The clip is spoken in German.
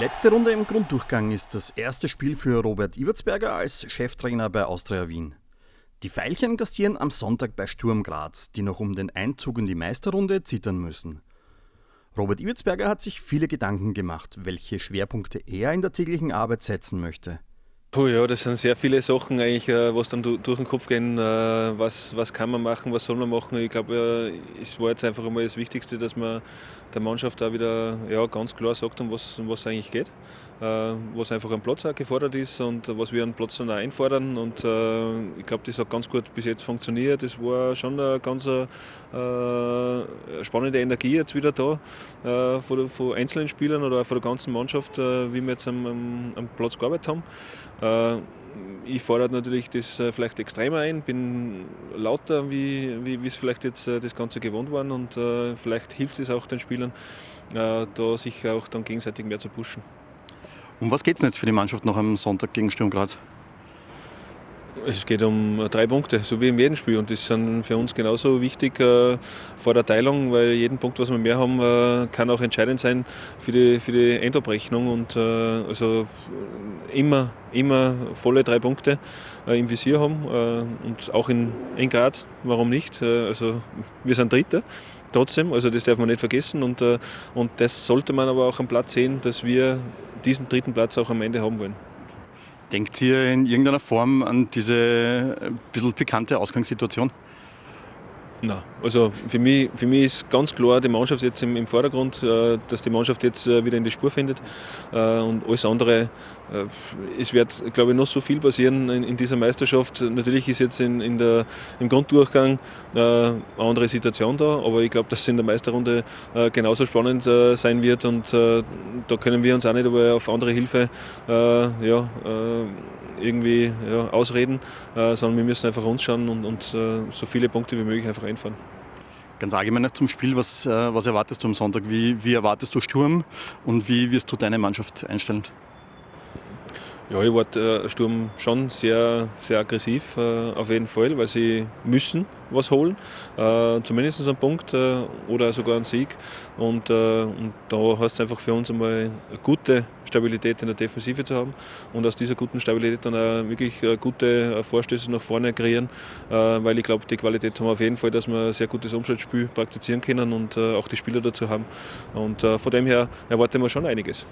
letzte Runde im Grunddurchgang ist das erste Spiel für Robert Ibertsberger als Cheftrainer bei Austria Wien. Die Veilchen gastieren am Sonntag bei Sturm Graz, die noch um den Einzug in die Meisterrunde zittern müssen. Robert Ibertsberger hat sich viele Gedanken gemacht, welche Schwerpunkte er in der täglichen Arbeit setzen möchte. Puh, ja, das sind sehr viele Sachen eigentlich, äh, was dann durch den Kopf gehen. Äh, was, was kann man machen, was soll man machen? Ich glaube, es war jetzt einfach einmal das Wichtigste, dass man der Mannschaft auch wieder ja, ganz klar sagt, um was, um was eigentlich geht. Äh, was einfach am Platz auch gefordert ist und was wir am Platz dann auch einfordern. Und ich glaube, das hat ganz gut bis jetzt funktioniert. Es war schon eine ganz spannende Energie jetzt wieder da von, einzelnen Spielern oder auch von der ganzen Mannschaft, wie wir jetzt am, am Platz gearbeitet haben. Äh, ich fordere natürlich das äh, vielleicht extremer ein, bin lauter, wie, wie es vielleicht jetzt äh, das Ganze gewohnt waren und vielleicht hilft es auch den Spielern, da sich auch dann gegenseitig mehr zu pushen. Um was geht es jetzt für die Mannschaft noch am Sonntag gegen Sturm Graz? Es geht um drei Punkte, so wie in jedem Spiel. Und das sind für uns genauso wichtig äh, vor der Teilung, weil jeden Punkt, was wir mehr haben, äh, kann auch entscheidend sein für die, für die Endabrechnung. Und äh, also immer, immer volle drei Punkte äh, im Visier haben. Äh, und auch in, in Graz, warum nicht? Äh, also wir sind Dritter trotzdem, also das darf man nicht vergessen. Und, und das sollte man aber auch am Platz sehen, dass wir diesen dritten Platz auch am Ende haben wollen. Denkt ihr in irgendeiner Form an diese ein bisschen pikante Ausgangssituation? Nein, also für mich, für mich ist ganz klar die Mannschaft jetzt im, im Vordergrund, äh, dass die Mannschaft jetzt äh, wieder in die Spur findet. Äh, und alles andere, es wird, glaube ich, noch so viel passieren in, in dieser Meisterschaft. Natürlich ist jetzt in, in der, im Grunddurchgang eine andere Situation da, aber ich glaube, dass es in der Meisterrunde genauso spannend sein wird und da können wir uns auch nicht auf andere Hilfe ja, irgendwie ja, ausreden, sondern wir müssen einfach uns schauen und, und so viele Punkte wie möglich einfach einfahren. Ganz allgemein zum Spiel, was, äh, was erwartest du am Sonntag? Wie, wie erwartest du Sturm und wie wirst du deine Mannschaft einstellen? Ja, ich warte äh, Sturm schon sehr, sehr aggressiv, äh, auf jeden Fall, weil sie müssen was holen, äh, zumindest einen Punkt äh, oder sogar einen Sieg. Und, und da heißt es einfach für uns einmal eine gute Stabilität in der Defensive zu haben und aus dieser guten Stabilität dann auch wirklich äh, gute Vorstöße nach vorne kreieren, weil ich glaube, die Qualität haben wir auf jeden Fall, dass wir ein sehr gutes Umschaltspiel praktizieren können und auch die Spieler dazu haben. Und von dem her erwarten wir schon einiges.